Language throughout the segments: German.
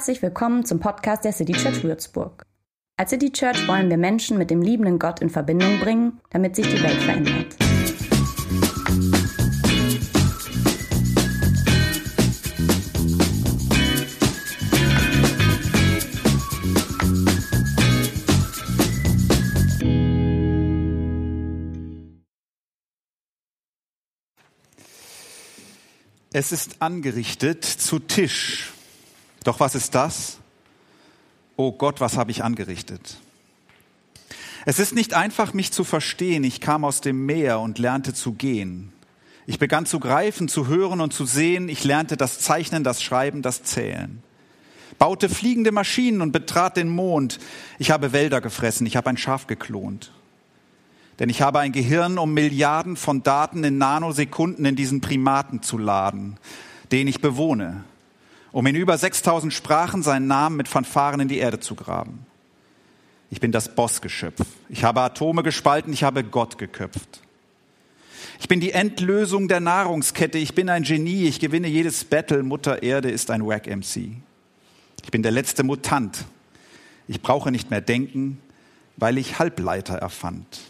Herzlich willkommen zum Podcast der City Church Würzburg. Als City Church wollen wir Menschen mit dem liebenden Gott in Verbindung bringen, damit sich die Welt verändert. Es ist angerichtet zu Tisch. Doch was ist das? Oh Gott, was habe ich angerichtet? Es ist nicht einfach, mich zu verstehen. Ich kam aus dem Meer und lernte zu gehen. Ich begann zu greifen, zu hören und zu sehen. Ich lernte das Zeichnen, das Schreiben, das Zählen. Baute fliegende Maschinen und betrat den Mond. Ich habe Wälder gefressen. Ich habe ein Schaf geklont. Denn ich habe ein Gehirn, um Milliarden von Daten in Nanosekunden in diesen Primaten zu laden, den ich bewohne, um in über 6000 Sprachen seinen Namen mit Fanfaren in die Erde zu graben. Ich bin das Bossgeschöpf. Ich habe Atome gespalten, ich habe Gott geköpft. Ich bin die Endlösung der Nahrungskette. Ich bin ein Genie. Ich gewinne jedes Battle. Mutter Erde ist ein Wack MC. Ich bin der letzte Mutant. Ich brauche nicht mehr denken, weil ich Halbleiter erfand.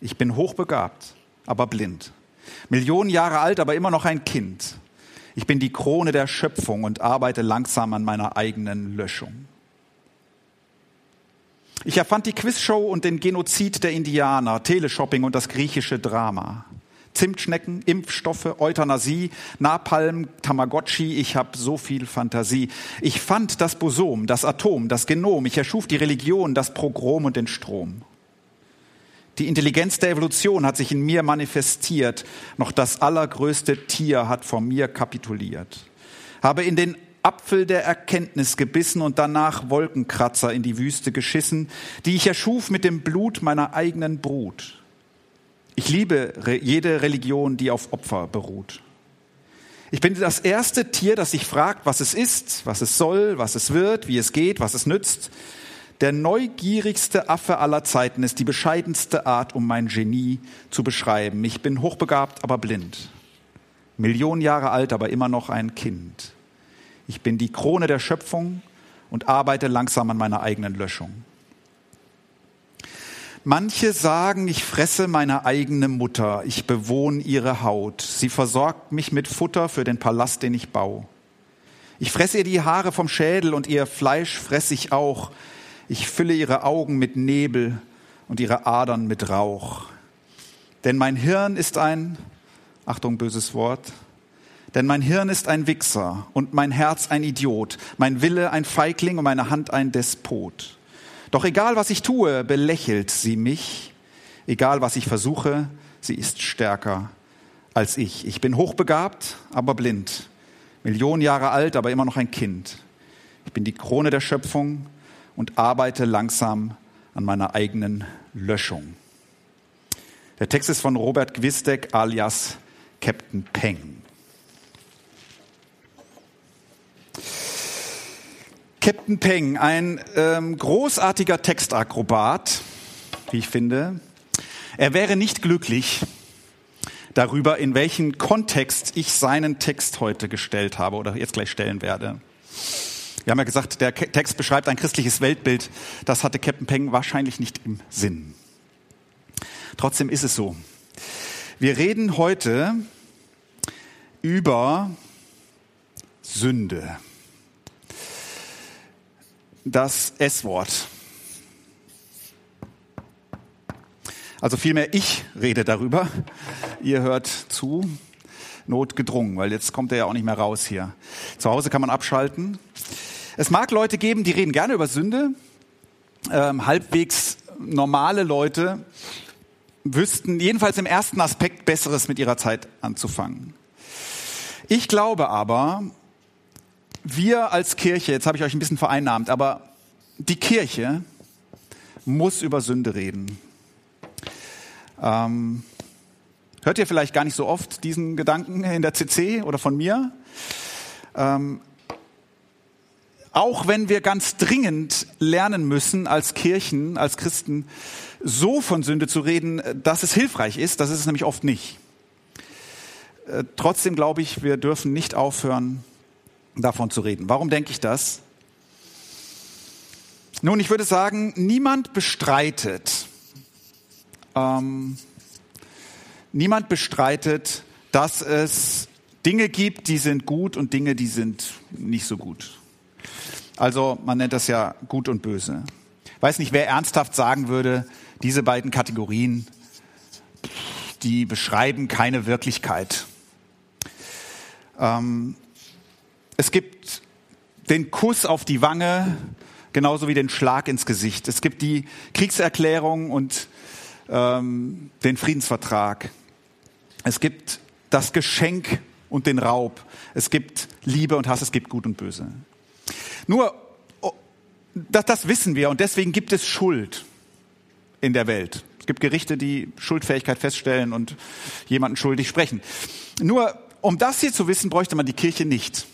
Ich bin hochbegabt, aber blind. Millionen Jahre alt, aber immer noch ein Kind. Ich bin die Krone der Schöpfung und arbeite langsam an meiner eigenen Löschung. Ich erfand die Quizshow und den Genozid der Indianer, Teleshopping und das griechische Drama. Zimtschnecken, Impfstoffe, Euthanasie, Napalm, Tamagotchi, ich habe so viel Fantasie. Ich fand das Bosom, das Atom, das Genom, ich erschuf die Religion, das Progrom und den Strom. Die Intelligenz der Evolution hat sich in mir manifestiert. Noch das allergrößte Tier hat vor mir kapituliert. Habe in den Apfel der Erkenntnis gebissen und danach Wolkenkratzer in die Wüste geschissen, die ich erschuf mit dem Blut meiner eigenen Brut. Ich liebe jede Religion, die auf Opfer beruht. Ich bin das erste Tier, das sich fragt, was es ist, was es soll, was es wird, wie es geht, was es nützt. Der neugierigste Affe aller Zeiten ist die bescheidenste Art, um mein Genie zu beschreiben. Ich bin hochbegabt, aber blind. Millionen Jahre alt, aber immer noch ein Kind. Ich bin die Krone der Schöpfung und arbeite langsam an meiner eigenen Löschung. Manche sagen, ich fresse meine eigene Mutter, ich bewohne ihre Haut. Sie versorgt mich mit Futter für den Palast, den ich baue. Ich fresse ihr die Haare vom Schädel und ihr Fleisch fresse ich auch. Ich fülle ihre Augen mit Nebel und ihre Adern mit Rauch. Denn mein Hirn ist ein, Achtung, böses Wort, denn mein Hirn ist ein Wichser und mein Herz ein Idiot, mein Wille ein Feigling und meine Hand ein Despot. Doch egal was ich tue, belächelt sie mich, egal was ich versuche, sie ist stärker als ich. Ich bin hochbegabt, aber blind, Millionen Jahre alt, aber immer noch ein Kind. Ich bin die Krone der Schöpfung und arbeite langsam an meiner eigenen Löschung. Der Text ist von Robert Gwistek alias Captain Peng. Captain Peng, ein ähm, großartiger Textakrobat, wie ich finde. Er wäre nicht glücklich darüber, in welchen Kontext ich seinen Text heute gestellt habe oder jetzt gleich stellen werde. Wir haben ja gesagt, der Text beschreibt ein christliches Weltbild. Das hatte Captain Peng wahrscheinlich nicht im Sinn. Trotzdem ist es so. Wir reden heute über Sünde. Das S-Wort. Also vielmehr ich rede darüber. Ihr hört zu. Notgedrungen, weil jetzt kommt er ja auch nicht mehr raus hier. Zu Hause kann man abschalten. Es mag Leute geben, die reden gerne über Sünde. Ähm, halbwegs normale Leute wüssten jedenfalls im ersten Aspekt Besseres mit ihrer Zeit anzufangen. Ich glaube aber, wir als Kirche, jetzt habe ich euch ein bisschen vereinnahmt, aber die Kirche muss über Sünde reden. Ähm, hört ihr vielleicht gar nicht so oft diesen Gedanken in der CC oder von mir? Ähm, auch wenn wir ganz dringend lernen müssen, als Kirchen, als Christen, so von Sünde zu reden, dass es hilfreich ist, das ist es nämlich oft nicht. Äh, trotzdem glaube ich, wir dürfen nicht aufhören, davon zu reden. Warum denke ich das? Nun, ich würde sagen, niemand bestreitet, ähm, niemand bestreitet, dass es Dinge gibt, die sind gut und Dinge, die sind nicht so gut. Also man nennt das ja gut und böse. Weiß nicht, wer ernsthaft sagen würde, diese beiden Kategorien, die beschreiben keine Wirklichkeit. Ähm, es gibt den Kuss auf die Wange, genauso wie den Schlag ins Gesicht. Es gibt die Kriegserklärung und ähm, den Friedensvertrag. Es gibt das Geschenk und den Raub. Es gibt Liebe und Hass, es gibt Gut und Böse. Nur, oh, das, das wissen wir und deswegen gibt es Schuld in der Welt. Es gibt Gerichte, die Schuldfähigkeit feststellen und jemanden schuldig sprechen. Nur, um das hier zu wissen, bräuchte man die Kirche nicht.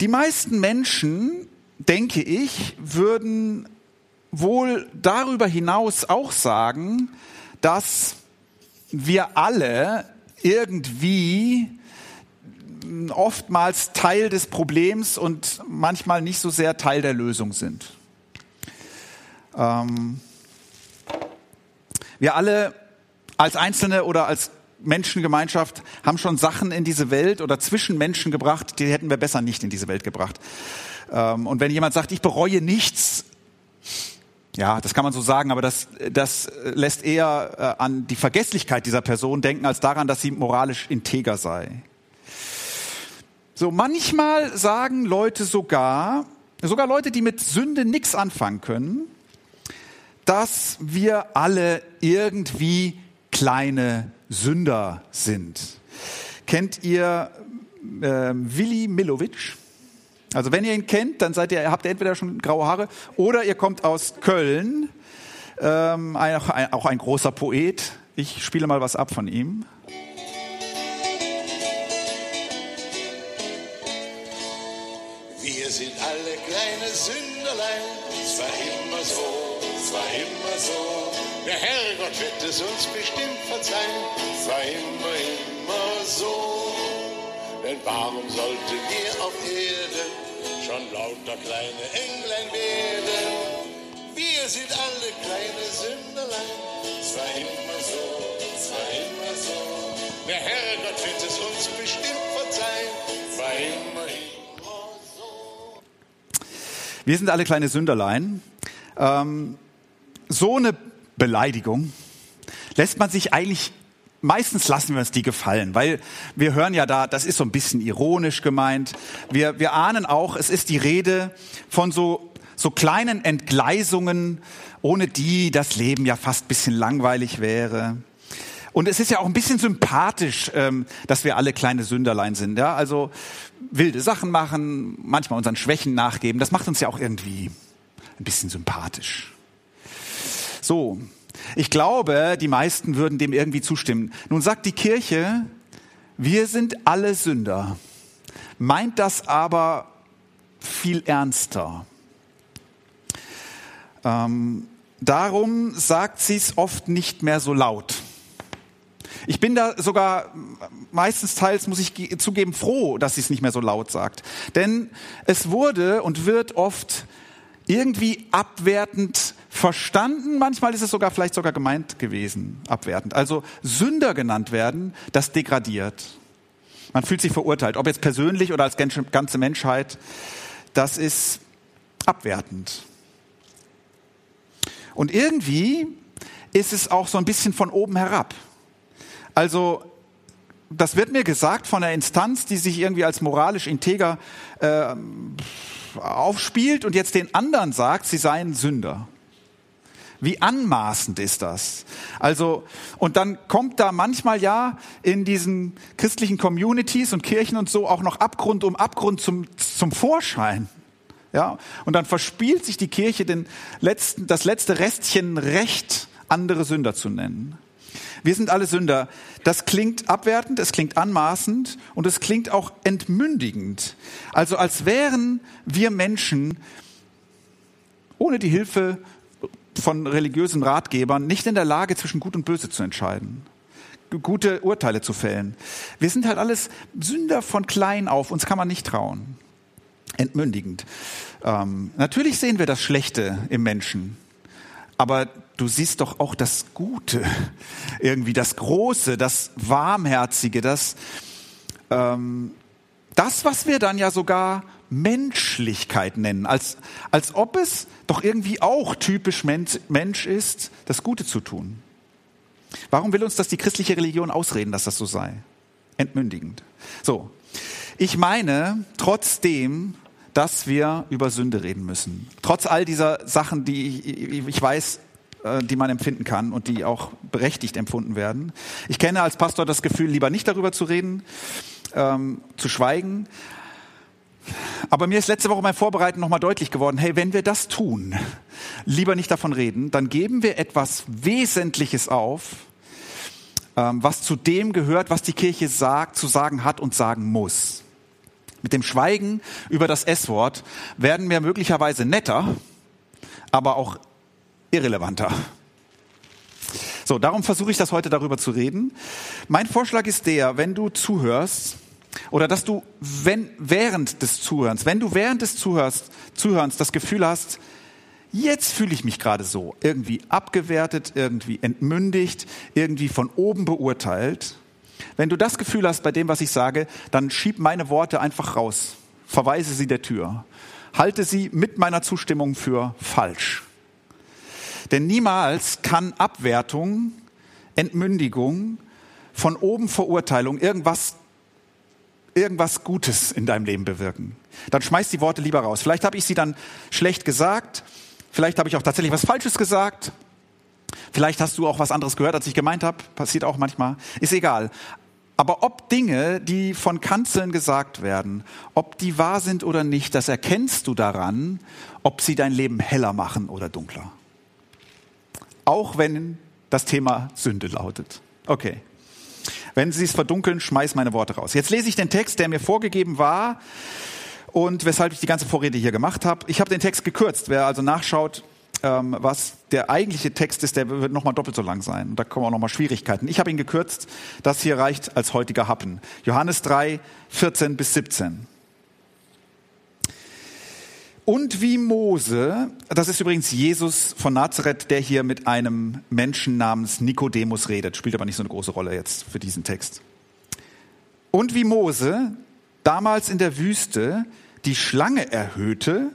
Die meisten Menschen, denke ich, würden wohl darüber hinaus auch sagen, dass wir alle irgendwie oftmals Teil des Problems und manchmal nicht so sehr Teil der Lösung sind. Ähm wir alle als Einzelne oder als Menschengemeinschaft haben schon Sachen in diese Welt oder zwischen Menschen gebracht, die hätten wir besser nicht in diese Welt gebracht. Ähm und wenn jemand sagt, ich bereue nichts, ja, das kann man so sagen, aber das, das lässt eher äh, an die Vergesslichkeit dieser Person denken, als daran, dass sie moralisch integer sei. So, manchmal sagen Leute sogar, sogar Leute, die mit Sünde nichts anfangen können, dass wir alle irgendwie kleine Sünder sind. Kennt ihr äh, Willi Milovic? Also wenn ihr ihn kennt, dann seid ihr, habt ihr entweder schon graue Haare oder ihr kommt aus Köln. Ähm, auch, ein, auch ein großer Poet. Ich spiele mal was ab von ihm. Wir sind alle kleine Sünderlein, es war immer so, es war immer so. Der Herrgott wird es uns bestimmt verzeihen, es war immer, immer so. Denn warum sollten wir auf Erden schon lauter kleine Englein werden? Wir sind alle kleine Sünderlein. Es war immer so, es war immer so. Der Herrgott wird es uns bestimmt verzeihen. Es war immer, immer Wir sind alle kleine Sünderlein. Ähm, so eine Beleidigung lässt man sich eigentlich Meistens lassen wir uns die gefallen, weil wir hören ja da, das ist so ein bisschen ironisch gemeint. Wir, wir ahnen auch, es ist die Rede von so, so kleinen Entgleisungen, ohne die das Leben ja fast ein bisschen langweilig wäre. Und es ist ja auch ein bisschen sympathisch, ähm, dass wir alle kleine Sünderlein sind. Ja? Also wilde Sachen machen, manchmal unseren Schwächen nachgeben, das macht uns ja auch irgendwie ein bisschen sympathisch. So, ich glaube, die meisten würden dem irgendwie zustimmen. Nun sagt die Kirche, wir sind alle Sünder, meint das aber viel ernster. Ähm, darum sagt sie es oft nicht mehr so laut. Ich bin da sogar meistens teils, muss ich zugeben, froh, dass sie es nicht mehr so laut sagt. Denn es wurde und wird oft irgendwie abwertend verstanden, manchmal ist es sogar vielleicht sogar gemeint gewesen, abwertend. Also Sünder genannt werden, das degradiert. Man fühlt sich verurteilt, ob jetzt persönlich oder als ganze Menschheit, das ist abwertend. Und irgendwie ist es auch so ein bisschen von oben herab. Also das wird mir gesagt von einer Instanz, die sich irgendwie als moralisch integer äh, aufspielt und jetzt den anderen sagt, sie seien Sünder. Wie anmaßend ist das? Also, und dann kommt da manchmal ja in diesen christlichen Communities und Kirchen und so auch noch Abgrund um Abgrund zum, zum Vorschein. Ja, und dann verspielt sich die Kirche den letzten, das letzte Restchen Recht, andere Sünder zu nennen. Wir sind alle Sünder. Das klingt abwertend, es klingt anmaßend und es klingt auch entmündigend. Also als wären wir Menschen ohne die Hilfe von religiösen Ratgebern nicht in der Lage, zwischen Gut und Böse zu entscheiden, gute Urteile zu fällen. Wir sind halt alles Sünder von klein auf, uns kann man nicht trauen. Entmündigend. Ähm, natürlich sehen wir das Schlechte im Menschen, aber du siehst doch auch das Gute, irgendwie das Große, das Warmherzige, das, ähm, das, was wir dann ja sogar Menschlichkeit nennen, als, als ob es doch irgendwie auch typisch Mensch ist, das Gute zu tun. Warum will uns das die christliche Religion ausreden, dass das so sei? Entmündigend. So. Ich meine, trotzdem, dass wir über Sünde reden müssen. Trotz all dieser Sachen, die ich, ich weiß, die man empfinden kann und die auch berechtigt empfunden werden. Ich kenne als Pastor das Gefühl, lieber nicht darüber zu reden, ähm, zu schweigen. Aber mir ist letzte Woche beim Vorbereiten nochmal deutlich geworden, hey, wenn wir das tun, lieber nicht davon reden, dann geben wir etwas Wesentliches auf, ähm, was zu dem gehört, was die Kirche sagt, zu sagen hat und sagen muss. Mit dem Schweigen über das S-Wort werden wir möglicherweise netter, aber auch irrelevanter. So, darum versuche ich das heute darüber zu reden. Mein Vorschlag ist der, wenn du zuhörst, oder dass du wenn, während des Zuhörens, wenn du während des Zuhörens, Zuhörens das Gefühl hast, jetzt fühle ich mich gerade so, irgendwie abgewertet, irgendwie entmündigt, irgendwie von oben beurteilt. Wenn du das Gefühl hast bei dem, was ich sage, dann schieb meine Worte einfach raus, verweise sie der Tür, halte sie mit meiner Zustimmung für falsch. Denn niemals kann Abwertung, Entmündigung, von oben Verurteilung irgendwas irgendwas Gutes in deinem Leben bewirken. Dann schmeiß die Worte lieber raus. Vielleicht habe ich sie dann schlecht gesagt. Vielleicht habe ich auch tatsächlich was Falsches gesagt. Vielleicht hast du auch was anderes gehört, als ich gemeint habe. Passiert auch manchmal. Ist egal. Aber ob Dinge, die von Kanzeln gesagt werden, ob die wahr sind oder nicht, das erkennst du daran, ob sie dein Leben heller machen oder dunkler. Auch wenn das Thema Sünde lautet. Okay. Wenn sie es verdunkeln, schmeiß meine Worte raus. Jetzt lese ich den Text, der mir vorgegeben war und weshalb ich die ganze Vorrede hier gemacht habe. Ich habe den Text gekürzt. Wer also nachschaut, ähm, was der eigentliche Text ist, der wird nochmal doppelt so lang sein. Da kommen auch nochmal Schwierigkeiten. Ich habe ihn gekürzt. Das hier reicht als heutiger Happen. Johannes 3, 14 bis 17. Und wie Mose, das ist übrigens Jesus von Nazareth, der hier mit einem Menschen namens Nikodemus redet, spielt aber nicht so eine große Rolle jetzt für diesen Text. Und wie Mose damals in der Wüste die Schlange erhöhte,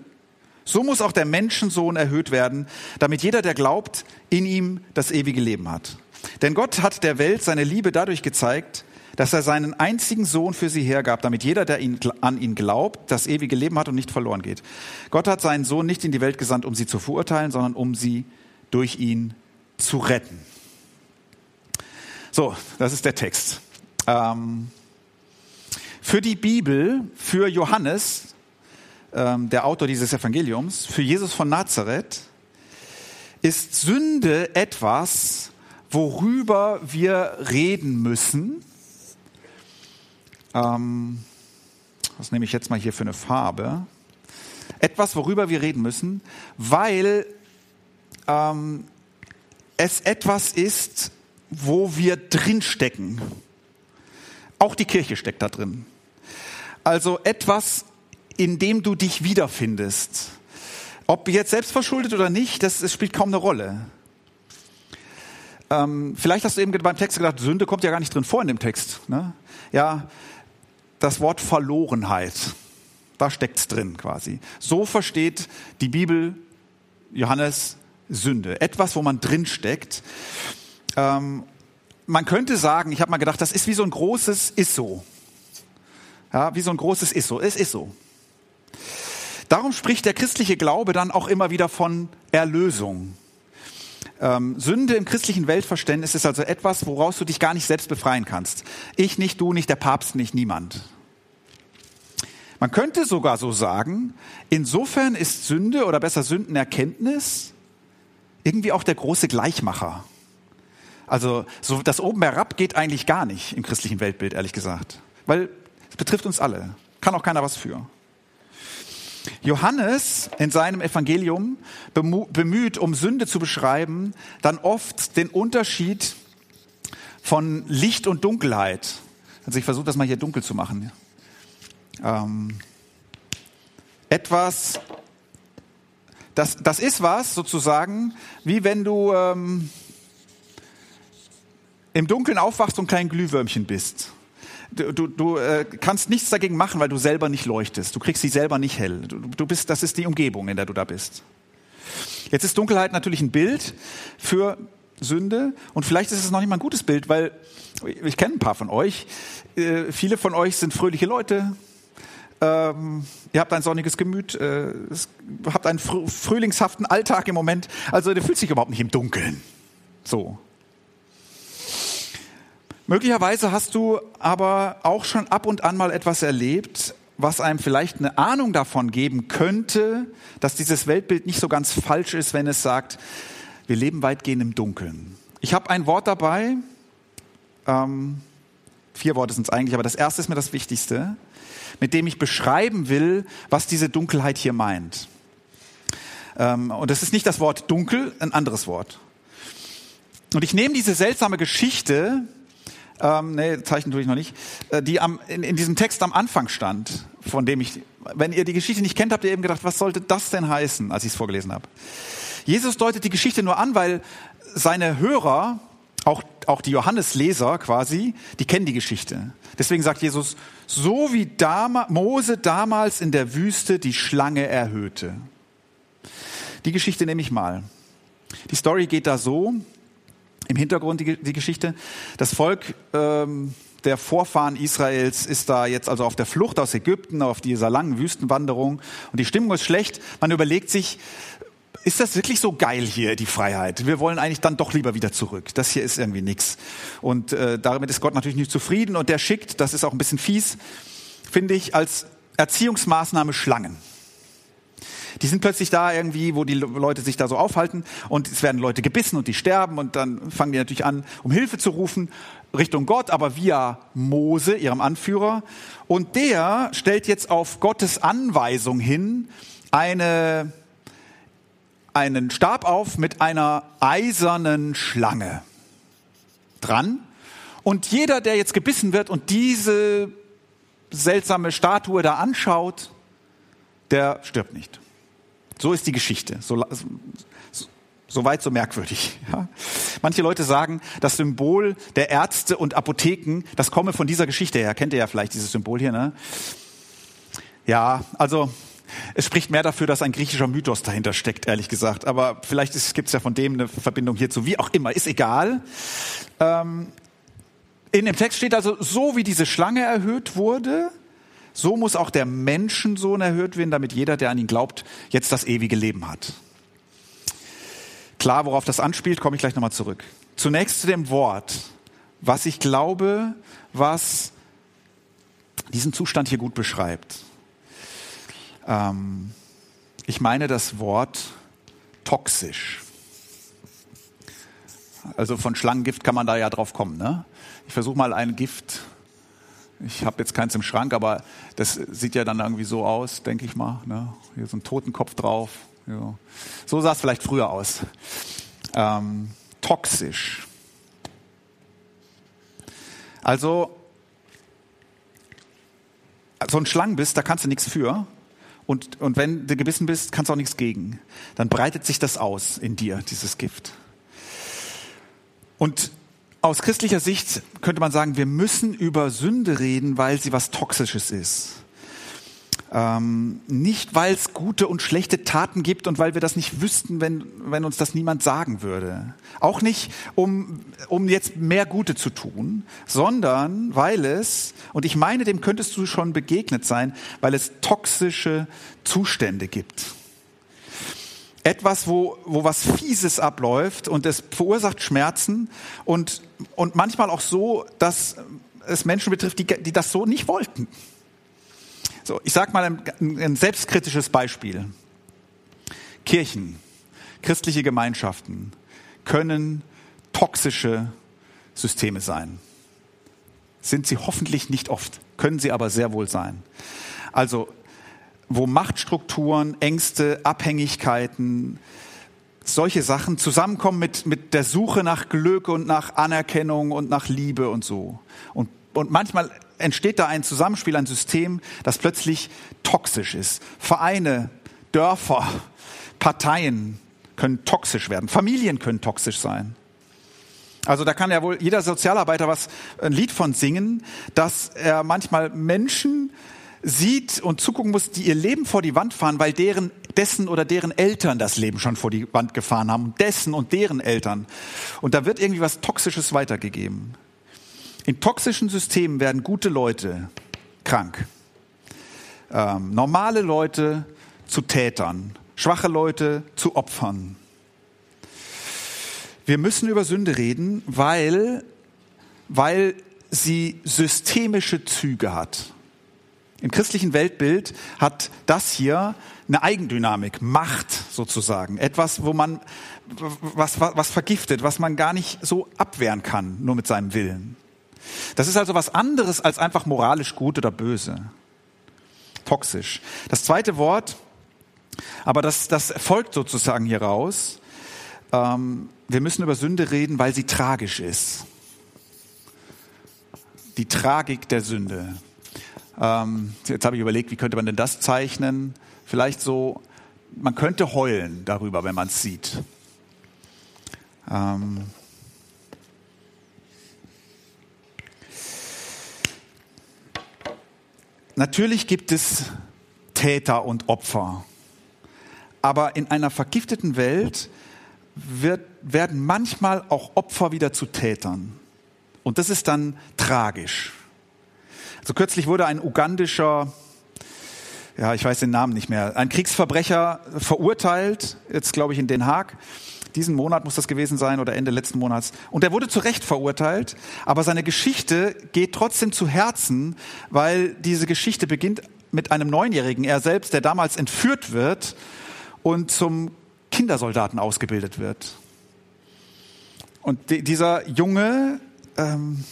so muss auch der Menschensohn erhöht werden, damit jeder, der glaubt, in ihm das ewige Leben hat. Denn Gott hat der Welt seine Liebe dadurch gezeigt, dass er seinen einzigen Sohn für sie hergab, damit jeder, der ihn, an ihn glaubt, das ewige Leben hat und nicht verloren geht. Gott hat seinen Sohn nicht in die Welt gesandt, um sie zu verurteilen, sondern um sie durch ihn zu retten. So, das ist der Text. Ähm, für die Bibel, für Johannes, ähm, der Autor dieses Evangeliums, für Jesus von Nazareth, ist Sünde etwas, worüber wir reden müssen ähm, was nehme ich jetzt mal hier für eine Farbe? Etwas, worüber wir reden müssen, weil ähm, es etwas ist, wo wir drinstecken. Auch die Kirche steckt da drin. Also etwas, in dem du dich wiederfindest. Ob jetzt selbst verschuldet oder nicht, das, das spielt kaum eine Rolle. Ähm, vielleicht hast du eben beim Text gedacht, Sünde kommt ja gar nicht drin vor in dem Text. Ne? Ja, das Wort Verlorenheit. Da steckt's drin quasi. So versteht die Bibel Johannes Sünde. Etwas, wo man drin steckt. Ähm, man könnte sagen, ich habe mal gedacht, das ist wie so ein großes Isso. Ja, wie so ein großes Isso. Es ist so. Darum spricht der christliche Glaube dann auch immer wieder von Erlösung. Ähm, Sünde im christlichen Weltverständnis ist also etwas, woraus du dich gar nicht selbst befreien kannst. Ich nicht, du nicht, der Papst nicht, niemand. Man könnte sogar so sagen, insofern ist Sünde oder besser Sündenerkenntnis irgendwie auch der große Gleichmacher. Also so das oben herab geht eigentlich gar nicht im christlichen Weltbild, ehrlich gesagt. Weil es betrifft uns alle. Kann auch keiner was für. Johannes in seinem Evangelium bemüht, um Sünde zu beschreiben, dann oft den Unterschied von Licht und Dunkelheit. Also ich versuche das mal hier dunkel zu machen. Ähm, etwas, das, das ist was sozusagen, wie wenn du ähm, im Dunkeln aufwachst und kein Glühwürmchen bist. Du, du, du äh, kannst nichts dagegen machen, weil du selber nicht leuchtest. Du kriegst sie selber nicht hell. Du, du bist, das ist die Umgebung, in der du da bist. Jetzt ist Dunkelheit natürlich ein Bild für Sünde und vielleicht ist es noch nicht mal ein gutes Bild, weil ich kenne ein paar von euch. Äh, viele von euch sind fröhliche Leute. Ähm, ihr habt ein sonniges Gemüt, äh, habt einen fr frühlingshaften Alltag im Moment. Also der fühlt sich überhaupt nicht im Dunkeln. So. Möglicherweise hast du aber auch schon ab und an mal etwas erlebt, was einem vielleicht eine Ahnung davon geben könnte, dass dieses Weltbild nicht so ganz falsch ist, wenn es sagt, wir leben weitgehend im Dunkeln. Ich habe ein Wort dabei, ähm, vier Worte sind es eigentlich, aber das erste ist mir das Wichtigste, mit dem ich beschreiben will, was diese Dunkelheit hier meint. Ähm, und das ist nicht das Wort dunkel, ein anderes Wort. Und ich nehme diese seltsame Geschichte, ähm, nee, Zeichen tue ich noch nicht, äh, die am, in, in diesem Text am Anfang stand, von dem ich, wenn ihr die Geschichte nicht kennt, habt ihr eben gedacht, was sollte das denn heißen, als ich es vorgelesen habe. Jesus deutet die Geschichte nur an, weil seine Hörer, auch, auch die Johannesleser quasi, die kennen die Geschichte. Deswegen sagt Jesus, so wie Dama, Mose damals in der Wüste die Schlange erhöhte. Die Geschichte nehme ich mal. Die Story geht da so, im Hintergrund die, die Geschichte. Das Volk ähm, der Vorfahren Israels ist da jetzt also auf der Flucht aus Ägypten, auf dieser langen Wüstenwanderung und die Stimmung ist schlecht. Man überlegt sich, ist das wirklich so geil hier, die Freiheit? Wir wollen eigentlich dann doch lieber wieder zurück. Das hier ist irgendwie nix. Und äh, damit ist Gott natürlich nicht zufrieden und der schickt, das ist auch ein bisschen fies, finde ich, als Erziehungsmaßnahme Schlangen. Die sind plötzlich da irgendwie, wo die Leute sich da so aufhalten und es werden Leute gebissen und die sterben und dann fangen die natürlich an, um Hilfe zu rufen Richtung Gott, aber via Mose, ihrem Anführer. Und der stellt jetzt auf Gottes Anweisung hin eine, einen Stab auf mit einer eisernen Schlange dran. Und jeder, der jetzt gebissen wird und diese seltsame Statue da anschaut, der stirbt nicht. So ist die Geschichte. So, so, weit, so merkwürdig. Ja. Manche Leute sagen, das Symbol der Ärzte und Apotheken, das komme von dieser Geschichte her. Kennt ihr ja vielleicht dieses Symbol hier, ne? Ja, also es spricht mehr dafür, dass ein griechischer Mythos dahinter steckt, ehrlich gesagt. Aber vielleicht gibt es ja von dem eine Verbindung hierzu. Wie auch immer, ist egal. Ähm, in dem Text steht also, so wie diese Schlange erhöht wurde, so muss auch der Menschensohn erhöht werden, damit jeder, der an ihn glaubt, jetzt das ewige Leben hat. Klar, worauf das anspielt, komme ich gleich nochmal zurück. Zunächst zu dem Wort, was ich glaube, was diesen Zustand hier gut beschreibt. Ähm, ich meine das Wort toxisch. Also von Schlangengift kann man da ja drauf kommen. Ne? Ich versuche mal ein Gift ich habe jetzt keins im Schrank, aber das sieht ja dann irgendwie so aus, denke ich mal. Ne? Hier so ein Totenkopf drauf. Ja. So sah es vielleicht früher aus. Ähm, toxisch. Also, so ein Schlangen bist, da kannst du nichts für. Und, und wenn du gebissen bist, kannst du auch nichts gegen. Dann breitet sich das aus in dir, dieses Gift. Und aus christlicher Sicht könnte man sagen, wir müssen über Sünde reden, weil sie was Toxisches ist. Ähm, nicht, weil es gute und schlechte Taten gibt und weil wir das nicht wüssten, wenn, wenn uns das niemand sagen würde. Auch nicht, um, um jetzt mehr Gute zu tun, sondern weil es, und ich meine, dem könntest du schon begegnet sein, weil es toxische Zustände gibt etwas, wo, wo was Fieses abläuft und es verursacht Schmerzen und, und manchmal auch so, dass es Menschen betrifft, die, die das so nicht wollten. So, ich sage mal ein, ein selbstkritisches Beispiel. Kirchen, christliche Gemeinschaften können toxische Systeme sein. Sind sie hoffentlich nicht oft, können sie aber sehr wohl sein. Also wo Machtstrukturen, Ängste, Abhängigkeiten, solche Sachen zusammenkommen mit, mit der Suche nach Glück und nach Anerkennung und nach Liebe und so. Und, und manchmal entsteht da ein Zusammenspiel, ein System, das plötzlich toxisch ist. Vereine, Dörfer, Parteien können toxisch werden. Familien können toxisch sein. Also da kann ja wohl jeder Sozialarbeiter was ein Lied von singen, dass er manchmal Menschen sieht und zugucken muss, die ihr Leben vor die Wand fahren, weil deren, dessen oder deren Eltern das Leben schon vor die Wand gefahren haben, dessen und deren Eltern. Und da wird irgendwie was Toxisches weitergegeben. In toxischen Systemen werden gute Leute krank. Ähm, normale Leute zu Tätern, schwache Leute zu Opfern. Wir müssen über Sünde reden, weil, weil sie systemische Züge hat. Im christlichen Weltbild hat das hier eine Eigendynamik, Macht sozusagen. Etwas, wo man, was, was, was vergiftet, was man gar nicht so abwehren kann, nur mit seinem Willen. Das ist also was anderes als einfach moralisch gut oder böse. Toxisch. Das zweite Wort, aber das, das folgt sozusagen hier raus. Ähm, wir müssen über Sünde reden, weil sie tragisch ist. Die Tragik der Sünde. Ähm, jetzt habe ich überlegt, wie könnte man denn das zeichnen? Vielleicht so, man könnte heulen darüber, wenn man es sieht. Ähm, Natürlich gibt es Täter und Opfer. Aber in einer vergifteten Welt wird, werden manchmal auch Opfer wieder zu Tätern. Und das ist dann tragisch. Also kürzlich wurde ein ugandischer, ja, ich weiß den Namen nicht mehr, ein Kriegsverbrecher verurteilt, jetzt glaube ich in Den Haag. Diesen Monat muss das gewesen sein oder Ende letzten Monats. Und er wurde zu Recht verurteilt, aber seine Geschichte geht trotzdem zu Herzen, weil diese Geschichte beginnt mit einem Neunjährigen, er selbst, der damals entführt wird und zum Kindersoldaten ausgebildet wird. Und dieser Junge ähm,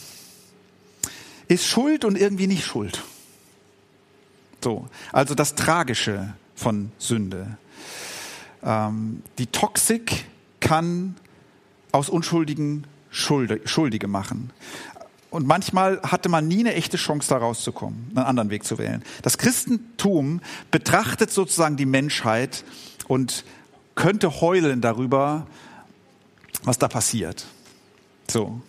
ist schuld und irgendwie nicht schuld. So, also das Tragische von Sünde. Ähm, die Toxik kann aus Unschuldigen Schuldige machen. Und manchmal hatte man nie eine echte Chance, da rauszukommen, einen anderen Weg zu wählen. Das Christentum betrachtet sozusagen die Menschheit und könnte heulen darüber, was da passiert. So.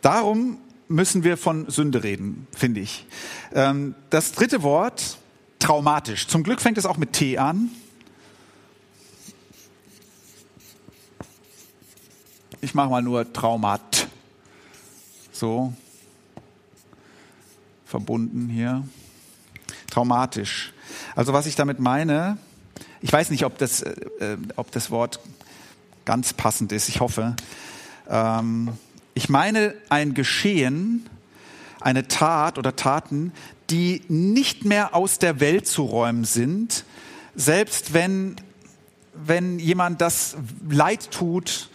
Darum müssen wir von Sünde reden, finde ich. Ähm, das dritte Wort, traumatisch. Zum Glück fängt es auch mit T an. Ich mache mal nur Traumat. So. Verbunden hier. Traumatisch. Also was ich damit meine, ich weiß nicht, ob das, äh, äh, ob das Wort ganz passend ist, ich hoffe. Ähm, ich meine ein Geschehen, eine Tat oder Taten, die nicht mehr aus der Welt zu räumen sind, selbst wenn, wenn jemand das Leid tut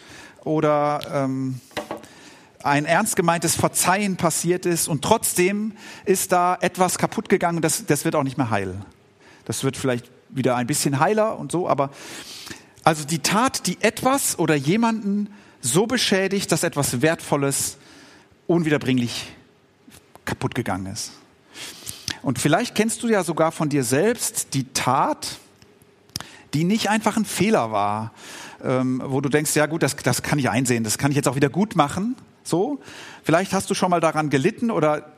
oder ähm, ein ernst gemeintes Verzeihen passiert ist und trotzdem ist da etwas kaputt gegangen, das, das wird auch nicht mehr heil. Das wird vielleicht wieder ein bisschen heiler und so, aber also die Tat, die etwas oder jemanden so beschädigt, dass etwas Wertvolles unwiederbringlich kaputt gegangen ist. Und vielleicht kennst du ja sogar von dir selbst die Tat, die nicht einfach ein Fehler war, ähm, wo du denkst, ja gut, das, das kann ich einsehen, das kann ich jetzt auch wieder gut machen. So, vielleicht hast du schon mal daran gelitten oder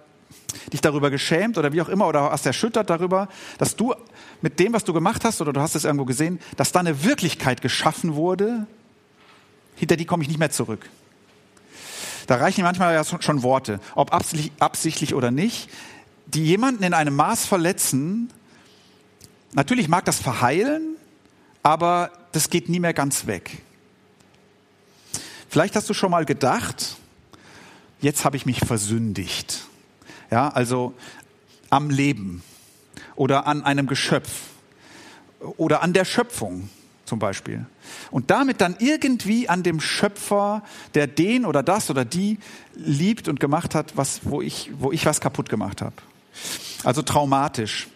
dich darüber geschämt oder wie auch immer oder hast erschüttert darüber, dass du mit dem, was du gemacht hast oder du hast es irgendwo gesehen, dass da eine Wirklichkeit geschaffen wurde, hinter die komme ich nicht mehr zurück. Da reichen manchmal ja schon Worte, ob absichtlich, absichtlich oder nicht, die jemanden in einem Maß verletzen. Natürlich mag das verheilen, aber das geht nie mehr ganz weg. Vielleicht hast du schon mal gedacht, jetzt habe ich mich versündigt. Ja, also am Leben oder an einem Geschöpf oder an der Schöpfung zum Beispiel. Und damit dann irgendwie an dem Schöpfer, der den oder das oder die liebt und gemacht hat, was, wo, ich, wo ich was kaputt gemacht habe. Also traumatisch.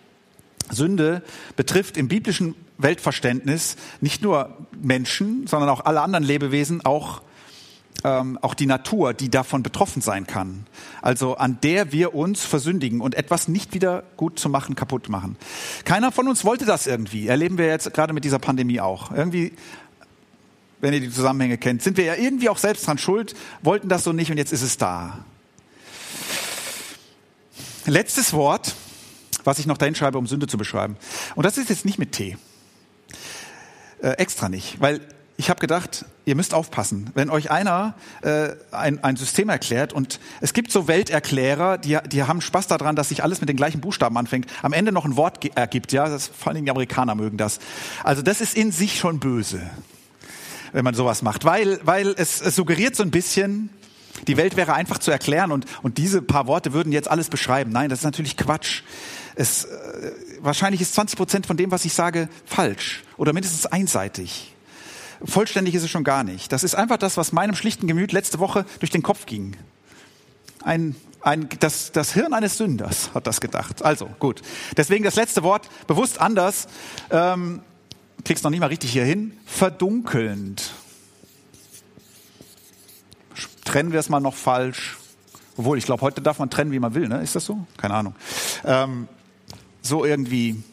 Sünde betrifft im biblischen Weltverständnis nicht nur Menschen, sondern auch alle anderen Lebewesen, auch ähm, auch die Natur, die davon betroffen sein kann. Also an der wir uns versündigen und etwas nicht wieder gut zu machen, kaputt machen. Keiner von uns wollte das irgendwie. Erleben wir jetzt gerade mit dieser Pandemie auch. Irgendwie, wenn ihr die Zusammenhänge kennt, sind wir ja irgendwie auch selbst dran schuld, wollten das so nicht und jetzt ist es da. Letztes Wort, was ich noch dahin schreibe, um Sünde zu beschreiben. Und das ist jetzt nicht mit T. Äh, extra nicht, weil ich habe gedacht, ihr müsst aufpassen. Wenn euch einer äh, ein, ein System erklärt und es gibt so Welterklärer, die, die haben Spaß daran, dass sich alles mit den gleichen Buchstaben anfängt, am Ende noch ein Wort ergibt, ja, das, vor allem die Amerikaner mögen das. Also das ist in sich schon böse, wenn man sowas macht, weil, weil es, es suggeriert so ein bisschen, die Welt wäre einfach zu erklären und, und diese paar Worte würden jetzt alles beschreiben. Nein, das ist natürlich Quatsch. Es, äh, wahrscheinlich ist 20 Prozent von dem, was ich sage, falsch oder mindestens einseitig. Vollständig ist es schon gar nicht. Das ist einfach das, was meinem schlichten Gemüt letzte Woche durch den Kopf ging. Ein, ein, das, das Hirn eines Sünders hat das gedacht. Also gut. Deswegen das letzte Wort bewusst anders. Ähm, kriegst noch nicht mal richtig hier hin. Verdunkelnd. Trennen wir es mal noch falsch. Obwohl, ich glaube, heute darf man trennen, wie man will. Ne? Ist das so? Keine Ahnung. Ähm, so irgendwie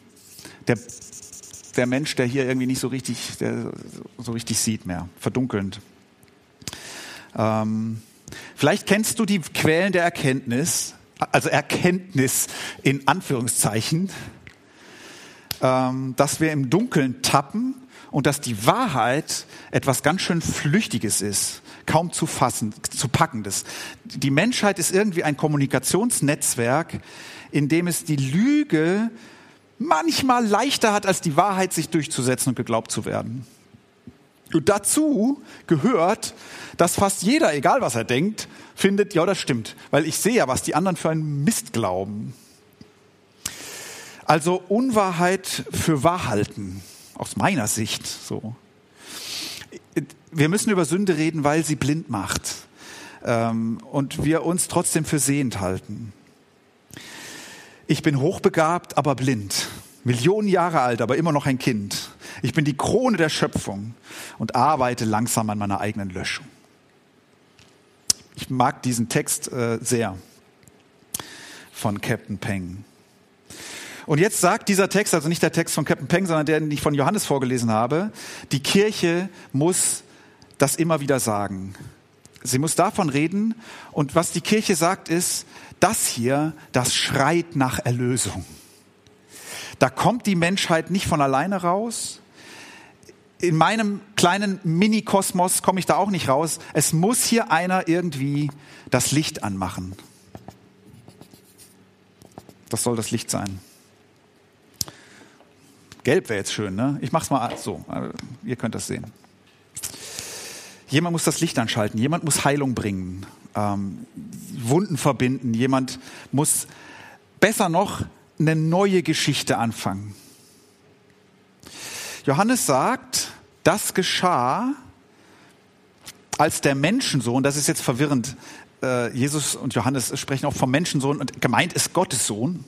der der Mensch, der hier irgendwie nicht so richtig, der so richtig sieht mehr, verdunkelnd. Ähm, vielleicht kennst du die Quellen der Erkenntnis, also Erkenntnis in Anführungszeichen, ähm, dass wir im Dunkeln tappen und dass die Wahrheit etwas ganz schön Flüchtiges ist, kaum zu fassen, zu packendes. Die Menschheit ist irgendwie ein Kommunikationsnetzwerk, in dem es die Lüge manchmal leichter hat, als die Wahrheit sich durchzusetzen und geglaubt zu werden. Und dazu gehört, dass fast jeder, egal was er denkt, findet, ja, das stimmt, weil ich sehe ja, was die anderen für einen Mist glauben. Also Unwahrheit für Wahrhalten, aus meiner Sicht so. Wir müssen über Sünde reden, weil sie blind macht ähm, und wir uns trotzdem für sehend halten. Ich bin hochbegabt, aber blind. Millionen Jahre alt, aber immer noch ein Kind. Ich bin die Krone der Schöpfung und arbeite langsam an meiner eigenen Löschung. Ich mag diesen Text äh, sehr von Captain Peng. Und jetzt sagt dieser Text, also nicht der Text von Captain Peng, sondern der, den ich von Johannes vorgelesen habe, die Kirche muss das immer wieder sagen. Sie muss davon reden. Und was die Kirche sagt, ist, das hier, das schreit nach Erlösung. Da kommt die Menschheit nicht von alleine raus. In meinem kleinen Mini-Kosmos komme ich da auch nicht raus. Es muss hier einer irgendwie das Licht anmachen. Das soll das Licht sein. Gelb wäre jetzt schön, ne? Ich mach's mal so. Ihr könnt das sehen. Jemand muss das Licht anschalten. Jemand muss Heilung bringen ähm, Wunden verbinden. Jemand muss besser noch eine neue Geschichte anfangen. Johannes sagt, das geschah, als der Menschensohn, das ist jetzt verwirrend, äh, Jesus und Johannes sprechen auch vom Menschensohn und gemeint ist Gottes Sohn,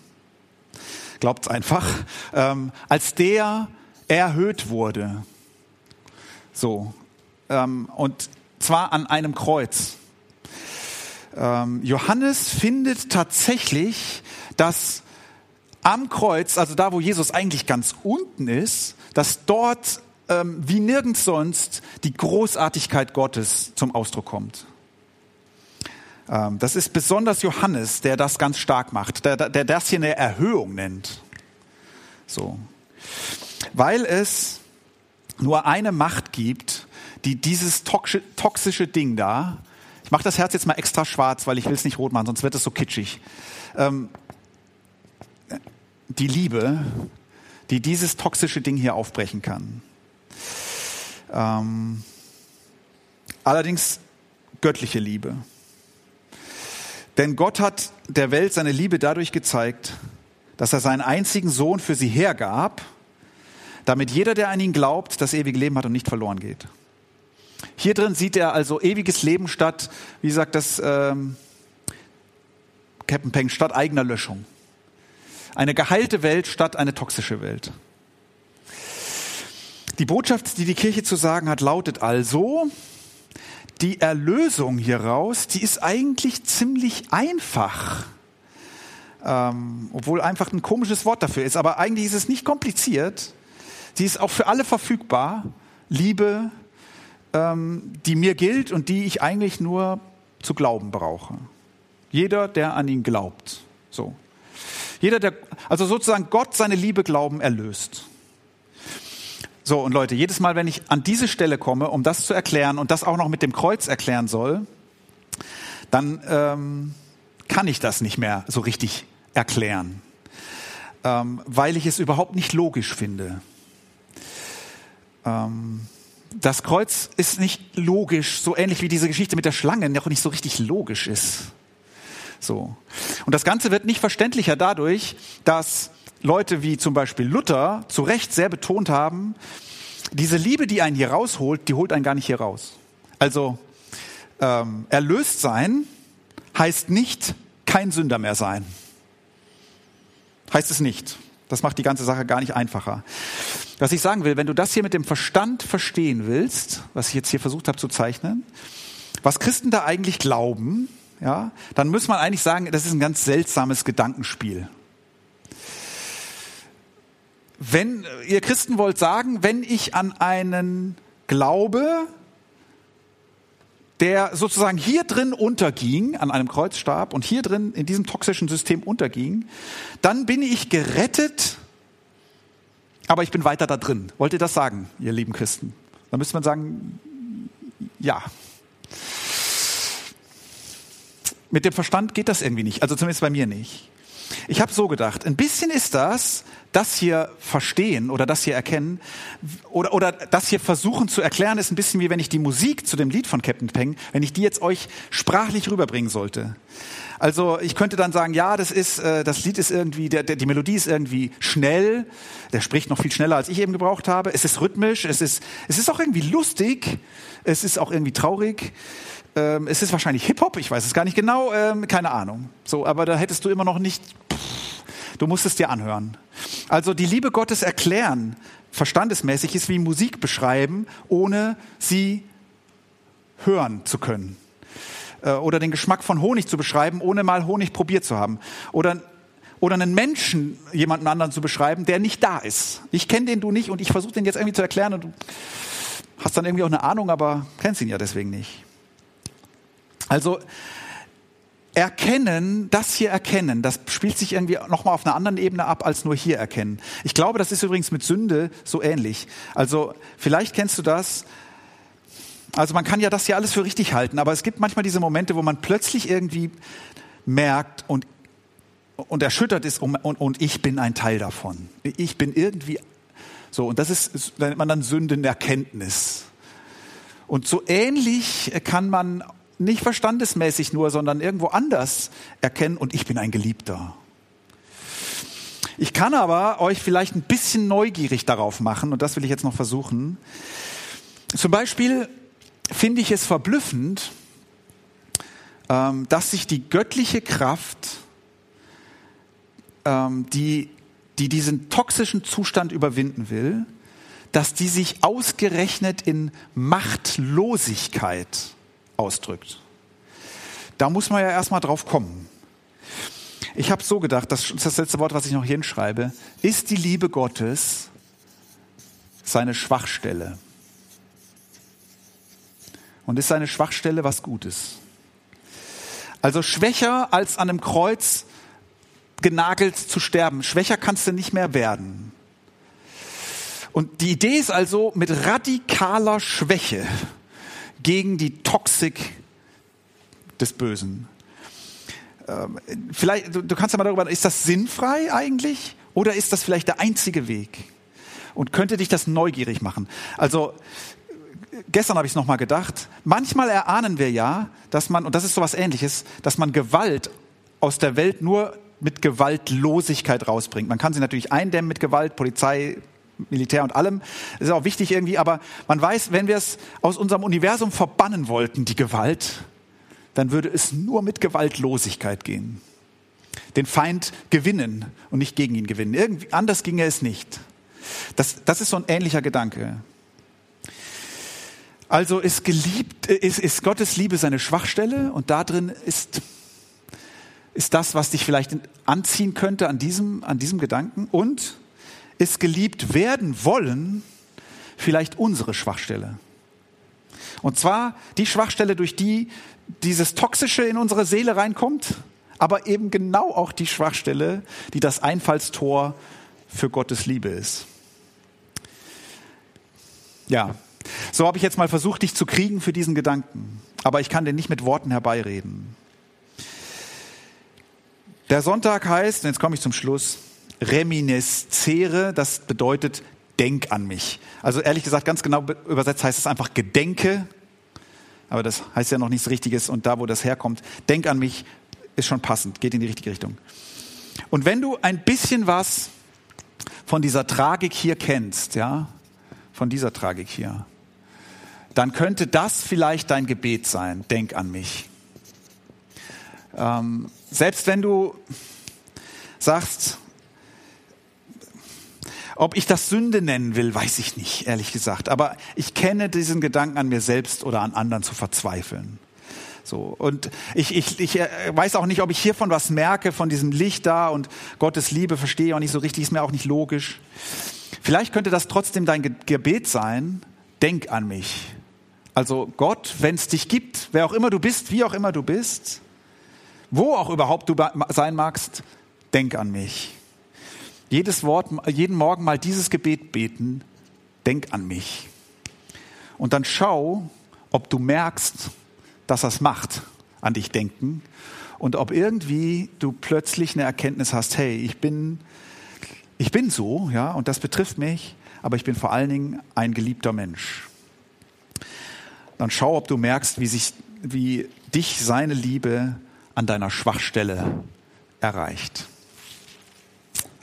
glaubt's einfach, ähm, als der erhöht wurde. So. Ähm, und zwar an einem Kreuz. Ähm, Johannes findet tatsächlich, dass am Kreuz, also da, wo Jesus eigentlich ganz unten ist, dass dort ähm, wie nirgends sonst die Großartigkeit Gottes zum Ausdruck kommt. Ähm, das ist besonders Johannes, der das ganz stark macht, der, der das hier eine Erhöhung nennt. So. Weil es nur eine Macht gibt, die dieses toxische Ding da ich mache das Herz jetzt mal extra schwarz, weil ich will es nicht rot machen, sonst wird es so kitschig. Ähm, die Liebe, die dieses toxische Ding hier aufbrechen kann. Ähm, allerdings göttliche Liebe. Denn Gott hat der Welt seine Liebe dadurch gezeigt, dass er seinen einzigen Sohn für sie hergab, damit jeder, der an ihn glaubt, das ewige Leben hat und nicht verloren geht. Hier drin sieht er also ewiges Leben statt, wie sagt das ähm, Captain Peng, statt eigener Löschung. Eine geheilte Welt statt eine toxische Welt. Die Botschaft, die die Kirche zu sagen hat, lautet also, die Erlösung hieraus, die ist eigentlich ziemlich einfach. Ähm, obwohl einfach ein komisches Wort dafür ist. Aber eigentlich ist es nicht kompliziert. Sie ist auch für alle verfügbar. Liebe, ähm, die mir gilt und die ich eigentlich nur zu glauben brauche. Jeder, der an ihn glaubt. So. Jeder, der, also sozusagen Gott seine Liebe glauben erlöst. So, und Leute, jedes Mal, wenn ich an diese Stelle komme, um das zu erklären und das auch noch mit dem Kreuz erklären soll, dann ähm, kann ich das nicht mehr so richtig erklären, ähm, weil ich es überhaupt nicht logisch finde. Ähm, das Kreuz ist nicht logisch, so ähnlich wie diese Geschichte mit der Schlange noch nicht so richtig logisch ist. So. Und das Ganze wird nicht verständlicher dadurch, dass Leute wie zum Beispiel Luther zu Recht sehr betont haben, diese Liebe, die einen hier rausholt, die holt einen gar nicht hier raus. Also ähm, erlöst sein heißt nicht kein Sünder mehr sein. Heißt es nicht. Das macht die ganze Sache gar nicht einfacher. Was ich sagen will, wenn du das hier mit dem Verstand verstehen willst, was ich jetzt hier versucht habe zu zeichnen, was Christen da eigentlich glauben, ja, dann muss man eigentlich sagen, das ist ein ganz seltsames Gedankenspiel. Wenn ihr Christen wollt sagen, wenn ich an einen glaube, der sozusagen hier drin unterging, an einem Kreuzstab und hier drin in diesem toxischen System unterging, dann bin ich gerettet, aber ich bin weiter da drin. Wollt ihr das sagen, ihr lieben Christen? Dann müsste man sagen, ja. Mit dem Verstand geht das irgendwie nicht, also zumindest bei mir nicht. Ich habe so gedacht, ein bisschen ist das, das hier verstehen oder das hier erkennen oder, oder das hier versuchen zu erklären, ist ein bisschen wie wenn ich die Musik zu dem Lied von Captain Peng, wenn ich die jetzt euch sprachlich rüberbringen sollte. Also ich könnte dann sagen, ja, das ist, äh, das Lied ist irgendwie, der, der, die Melodie ist irgendwie schnell, der spricht noch viel schneller, als ich eben gebraucht habe. Es ist rhythmisch, es ist, es ist auch irgendwie lustig, es ist auch irgendwie traurig. Ähm, es ist wahrscheinlich Hip-Hop, ich weiß es gar nicht genau, ähm, keine Ahnung. So, aber da hättest du immer noch nicht, pff, du musst es dir anhören. Also die Liebe Gottes erklären, verstandesmäßig, ist wie Musik beschreiben, ohne sie hören zu können. Äh, oder den Geschmack von Honig zu beschreiben, ohne mal Honig probiert zu haben. Oder oder einen Menschen, jemanden anderen zu beschreiben, der nicht da ist. Ich kenne den du nicht und ich versuche den jetzt irgendwie zu erklären und du hast dann irgendwie auch eine Ahnung, aber kennst ihn ja deswegen nicht. Also erkennen, das hier erkennen, das spielt sich irgendwie nochmal auf einer anderen Ebene ab als nur hier erkennen. Ich glaube, das ist übrigens mit Sünde so ähnlich. Also vielleicht kennst du das. Also man kann ja das hier alles für richtig halten, aber es gibt manchmal diese Momente, wo man plötzlich irgendwie merkt und, und erschüttert ist und, und, ich bin ein Teil davon. Ich bin irgendwie so und das ist, nennt man dann Sündenerkenntnis. Und so ähnlich kann man nicht verstandesmäßig nur, sondern irgendwo anders erkennen und ich bin ein Geliebter. Ich kann aber euch vielleicht ein bisschen neugierig darauf machen und das will ich jetzt noch versuchen. Zum Beispiel finde ich es verblüffend, ähm, dass sich die göttliche Kraft, ähm, die, die diesen toxischen Zustand überwinden will, dass die sich ausgerechnet in Machtlosigkeit ausdrückt. Da muss man ja erstmal drauf kommen. Ich habe so gedacht, das ist das letzte Wort, was ich noch hier hinschreibe, ist die Liebe Gottes seine Schwachstelle. Und ist seine Schwachstelle was Gutes? Also schwächer als an einem Kreuz genagelt zu sterben. Schwächer kannst du nicht mehr werden. Und die Idee ist also mit radikaler Schwäche gegen die Toxik des Bösen. Ähm, vielleicht, du, du kannst ja mal darüber, ist das sinnfrei eigentlich? Oder ist das vielleicht der einzige Weg? Und könnte dich das neugierig machen? Also, gestern habe ich es nochmal gedacht. Manchmal erahnen wir ja, dass man, und das ist sowas ähnliches, dass man Gewalt aus der Welt nur mit Gewaltlosigkeit rausbringt. Man kann sie natürlich eindämmen mit Gewalt, Polizei, Militär und allem. Das ist auch wichtig irgendwie, aber man weiß, wenn wir es aus unserem Universum verbannen wollten, die Gewalt, dann würde es nur mit Gewaltlosigkeit gehen. Den Feind gewinnen und nicht gegen ihn gewinnen. Irgendwie anders ginge es nicht. Das, das ist so ein ähnlicher Gedanke. Also ist geliebt, ist, ist Gottes Liebe seine Schwachstelle und da drin ist, ist das, was dich vielleicht anziehen könnte an diesem, an diesem Gedanken und ist geliebt werden wollen vielleicht unsere Schwachstelle. Und zwar die Schwachstelle, durch die dieses Toxische in unsere Seele reinkommt, aber eben genau auch die Schwachstelle, die das Einfallstor für Gottes Liebe ist. Ja, so habe ich jetzt mal versucht, dich zu kriegen für diesen Gedanken. Aber ich kann den nicht mit Worten herbeireden. Der Sonntag heißt, und jetzt komme ich zum Schluss, reminiscere, das bedeutet denk an mich. Also ehrlich gesagt, ganz genau übersetzt heißt es einfach gedenke, aber das heißt ja noch nichts Richtiges und da, wo das herkommt, denk an mich, ist schon passend, geht in die richtige Richtung. Und wenn du ein bisschen was von dieser Tragik hier kennst, ja, von dieser Tragik hier, dann könnte das vielleicht dein Gebet sein. Denk an mich. Ähm, selbst wenn du sagst, ob ich das Sünde nennen will, weiß ich nicht, ehrlich gesagt. Aber ich kenne diesen Gedanken an mir selbst oder an anderen zu verzweifeln. So. Und ich, ich, ich äh, weiß auch nicht, ob ich hiervon was merke, von diesem Licht da und Gottes Liebe verstehe ich auch nicht so richtig, ist mir auch nicht logisch. Vielleicht könnte das trotzdem dein Gebet sein, denk an mich. Also Gott, wenn es dich gibt, wer auch immer du bist, wie auch immer du bist, wo auch überhaupt du sein magst, denk an mich. Jedes Wort, jeden Morgen mal dieses Gebet beten, denk an mich. Und dann schau, ob du merkst, dass das macht, an dich denken. Und ob irgendwie du plötzlich eine Erkenntnis hast, hey, ich bin, ich bin so, ja, und das betrifft mich, aber ich bin vor allen Dingen ein geliebter Mensch dann schau, ob du merkst, wie, sich, wie dich seine Liebe an deiner Schwachstelle erreicht.